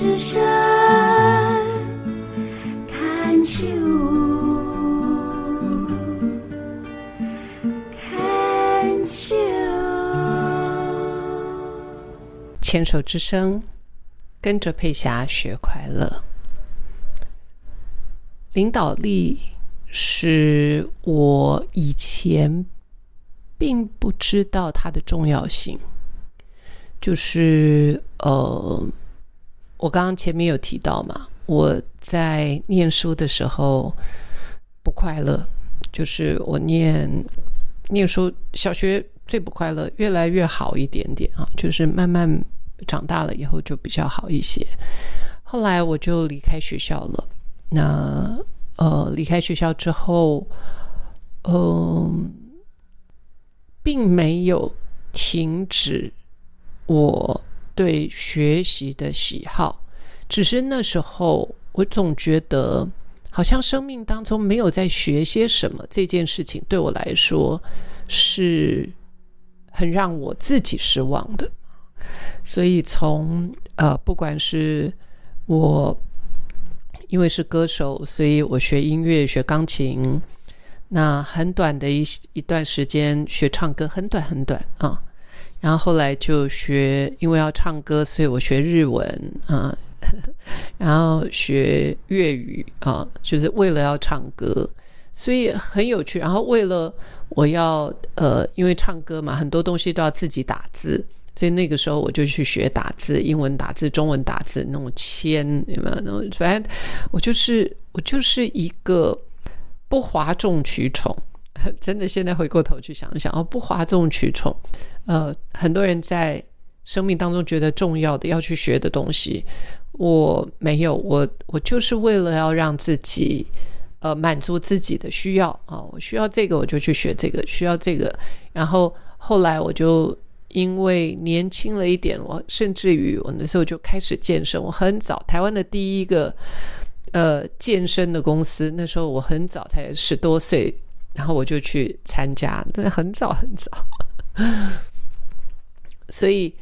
之声看秋，看秋。牵手之声，跟着佩霞学快乐。领导力是我以前并不知道它的重要性，就是呃，我刚刚前面有提到嘛，我在念书的时候不快乐，就是我念念书，小学最不快乐，越来越好一点点啊，就是慢慢长大了以后就比较好一些。后来我就离开学校了。那呃，离开学校之后，嗯、并没有停止我对学习的喜好，只是那时候我总觉得，好像生命当中没有在学些什么这件事情，对我来说是很让我自己失望的。所以从呃，不管是我因为是歌手，所以我学音乐、学钢琴。那很短的一一段时间学唱歌，很短很短啊。然后后来就学，因为要唱歌，所以我学日文啊，然后学粤语啊，就是为了要唱歌，所以很有趣。然后为了我要呃，因为唱歌嘛，很多东西都要自己打字。所以那个时候我就去学打字，英文打字、中文打字，那种签有没有？反正我就是我就是一个不哗众取宠，真的。现在回过头去想一想，哦，不哗众取宠。呃，很多人在生命当中觉得重要的要去学的东西，我没有，我我就是为了要让自己呃满足自己的需要啊，我需要这个我就去学这个，需要这个，然后后来我就。因为年轻了一点，我甚至于我那时候就开始健身。我很早，台湾的第一个呃健身的公司，那时候我很早才十多岁，然后我就去参加，对，很早很早。所以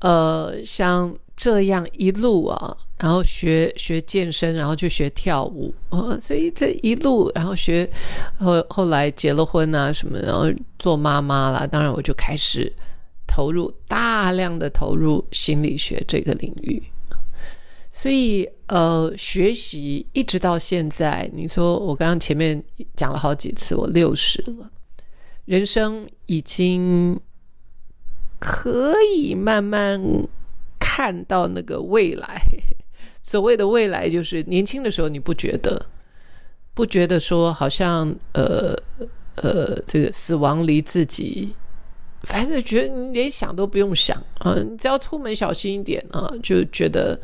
呃，像这样一路啊，然后学学健身，然后就学跳舞啊，所以这一路，然后学后后来结了婚啊什么，然后做妈妈了，当然我就开始。投入大量的投入心理学这个领域，所以呃，学习一直到现在，你说我刚刚前面讲了好几次，我六十了，人生已经可以慢慢看到那个未来。所谓的未来，就是年轻的时候你不觉得，不觉得说好像呃呃，这个死亡离自己。反正觉得你连想都不用想啊，你只要出门小心一点啊，就觉得，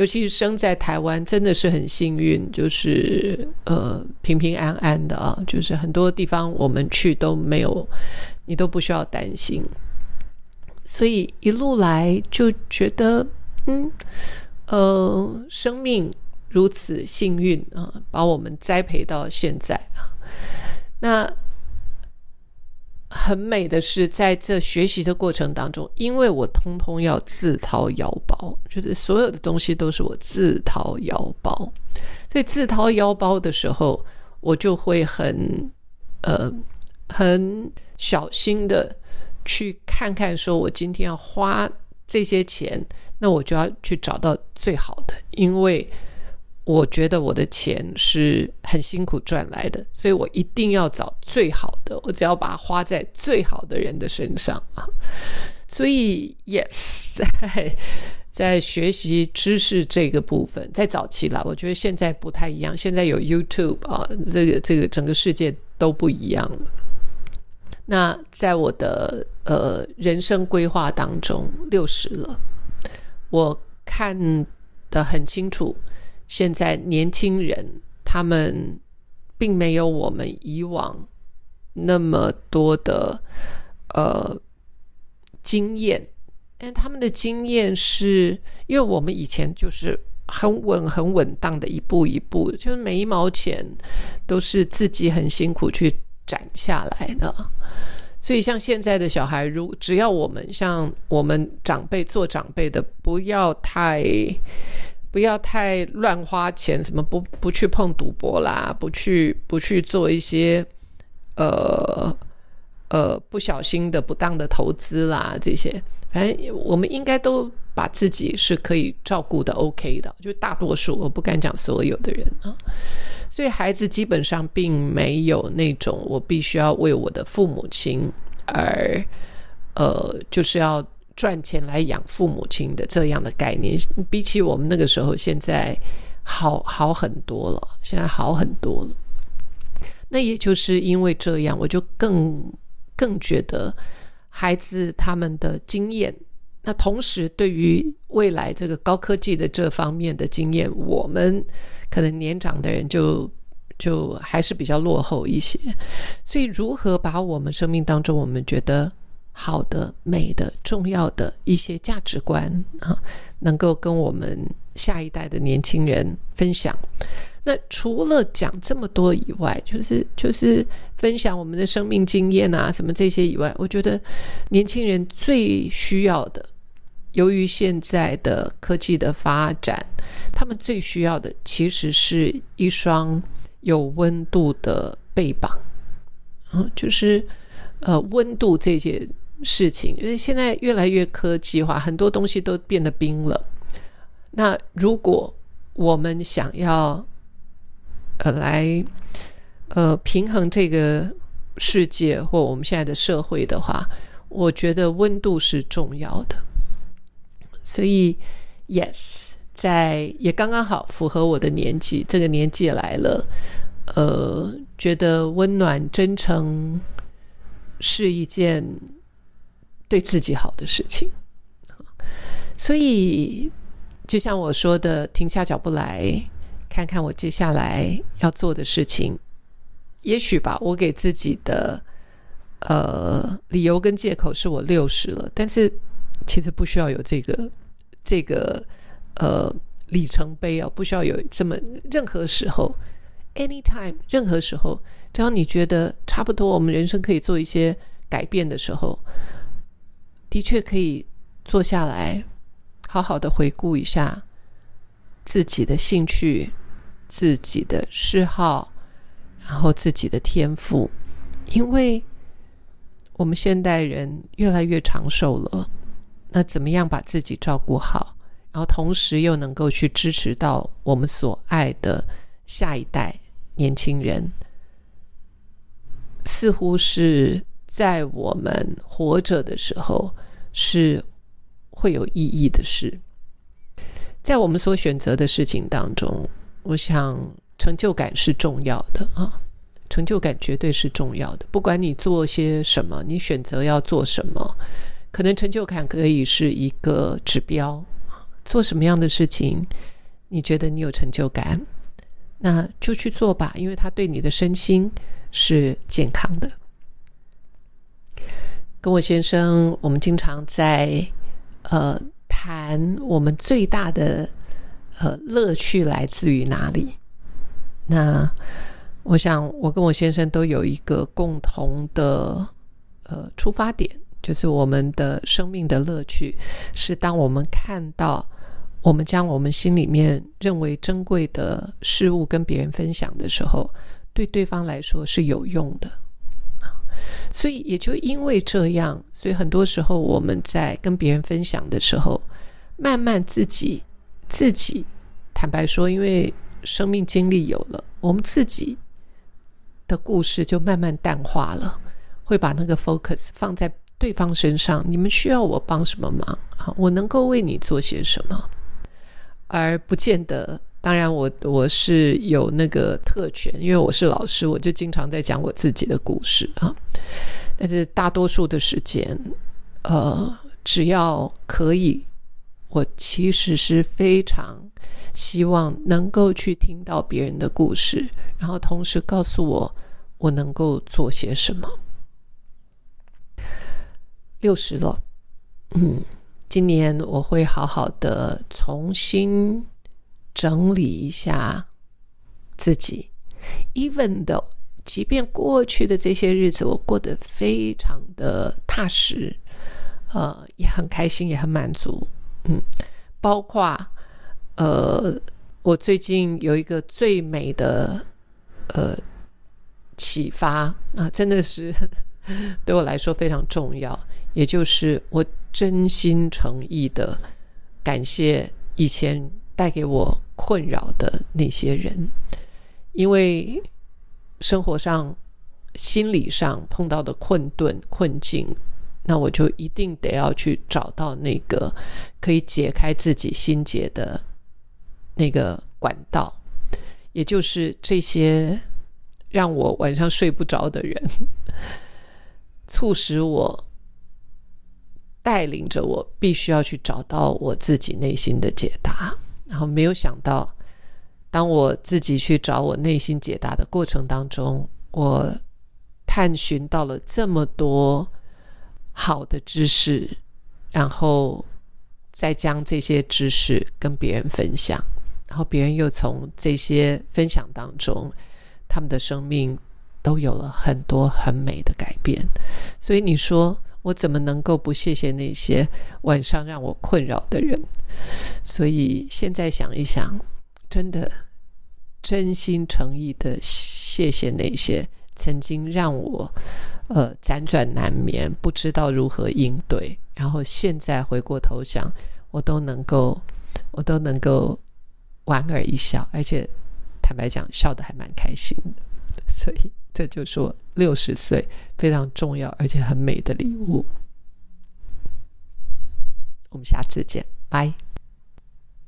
尤其是生在台湾，真的是很幸运，就是呃平平安安的啊，就是很多地方我们去都没有，你都不需要担心，所以一路来就觉得，嗯呃，生命如此幸运啊，把我们栽培到现在啊，那。很美的是，在这学习的过程当中，因为我通通要自掏腰包，就是所有的东西都是我自掏腰包，所以自掏腰包的时候，我就会很呃很小心的去看看，说我今天要花这些钱，那我就要去找到最好的，因为。我觉得我的钱是很辛苦赚来的，所以我一定要找最好的。我只要把它花在最好的人的身上啊。所以，yes，在在学习知识这个部分，在早期啦，我觉得现在不太一样。现在有 YouTube 啊，这个这个整个世界都不一样了。那在我的呃人生规划当中，六十了，我看得很清楚。现在年轻人他们并没有我们以往那么多的呃经验，但他们的经验是因为我们以前就是很稳很稳当的一步一步，就是每一毛钱都是自己很辛苦去攒下来的，所以，像现在的小孩，如只要我们像我们长辈做长辈的，不要太不要太乱花钱，什么不不去碰赌博啦，不去不去做一些呃呃不小心的不当的投资啦，这些，反正我们应该都把自己是可以照顾的 OK 的，就大多数，我不敢讲所有的人啊。所以孩子基本上并没有那种我必须要为我的父母亲而呃，就是要赚钱来养父母亲的这样的概念。比起我们那个时候，现在好好很多了，现在好很多了。那也就是因为这样，我就更更觉得孩子他们的经验，那同时对于未来这个高科技的这方面的经验，我们。可能年长的人就就还是比较落后一些，所以如何把我们生命当中我们觉得好的、美的、重要的一些价值观啊，能够跟我们下一代的年轻人分享。那除了讲这么多以外，就是就是分享我们的生命经验啊，什么这些以外，我觉得年轻人最需要的。由于现在的科技的发展，他们最需要的其实是一双有温度的背膀，啊，就是呃温度这些事情，因为现在越来越科技化，很多东西都变得冰冷。那如果我们想要呃来呃平衡这个世界或我们现在的社会的话，我觉得温度是重要的。所以，yes，在也刚刚好符合我的年纪，这个年纪来了，呃，觉得温暖、真诚是一件对自己好的事情。所以，就像我说的，停下脚步来看看我接下来要做的事情。也许吧，我给自己的呃理由跟借口是我六十了，但是其实不需要有这个。这个呃里程碑啊，不需要有这么任何时候，anytime 任何时候，只要你觉得差不多，我们人生可以做一些改变的时候，的确可以坐下来，好好的回顾一下自己的兴趣、自己的嗜好，然后自己的天赋，因为我们现代人越来越长寿了。那怎么样把自己照顾好，然后同时又能够去支持到我们所爱的下一代年轻人，似乎是在我们活着的时候是会有意义的事。在我们所选择的事情当中，我想成就感是重要的啊，成就感绝对是重要的。不管你做些什么，你选择要做什么。可能成就感可以是一个指标，做什么样的事情，你觉得你有成就感，那就去做吧，因为它对你的身心是健康的。跟我先生，我们经常在呃谈我们最大的呃乐趣来自于哪里。那我想，我跟我先生都有一个共同的呃出发点。就是我们的生命的乐趣，是当我们看到我们将我们心里面认为珍贵的事物跟别人分享的时候，对对方来说是有用的。所以也就因为这样，所以很多时候我们在跟别人分享的时候，慢慢自己自己坦白说，因为生命经历有了，我们自己的故事就慢慢淡化了，会把那个 focus 放在。对方身上，你们需要我帮什么忙啊？我能够为你做些什么？而不见得。当然，我我是有那个特权，因为我是老师，我就经常在讲我自己的故事啊。但是大多数的时间，呃，只要可以，我其实是非常希望能够去听到别人的故事，然后同时告诉我我能够做些什么。六十了，嗯，今年我会好好的重新整理一下自己。Even though，即便过去的这些日子我过得非常的踏实，呃，也很开心，也很满足，嗯，包括呃，我最近有一个最美的呃启发啊，真的是 对我来说非常重要，也就是我真心诚意的感谢以前带给我困扰的那些人，因为。生活上、心理上碰到的困顿、困境，那我就一定得要去找到那个可以解开自己心结的那个管道，也就是这些让我晚上睡不着的人，促使我带领着我必须要去找到我自己内心的解答，然后没有想到。当我自己去找我内心解答的过程当中，我探寻到了这么多好的知识，然后再将这些知识跟别人分享，然后别人又从这些分享当中，他们的生命都有了很多很美的改变。所以你说我怎么能够不谢谢那些晚上让我困扰的人？所以现在想一想。真的，真心诚意的谢谢那些曾经让我呃辗转难眠，不知道如何应对，然后现在回过头想，我都能够，我都能够莞尔一笑，而且坦白讲，笑得还蛮开心的。所以这就是我六十岁非常重要而且很美的礼物。我们下次见，拜。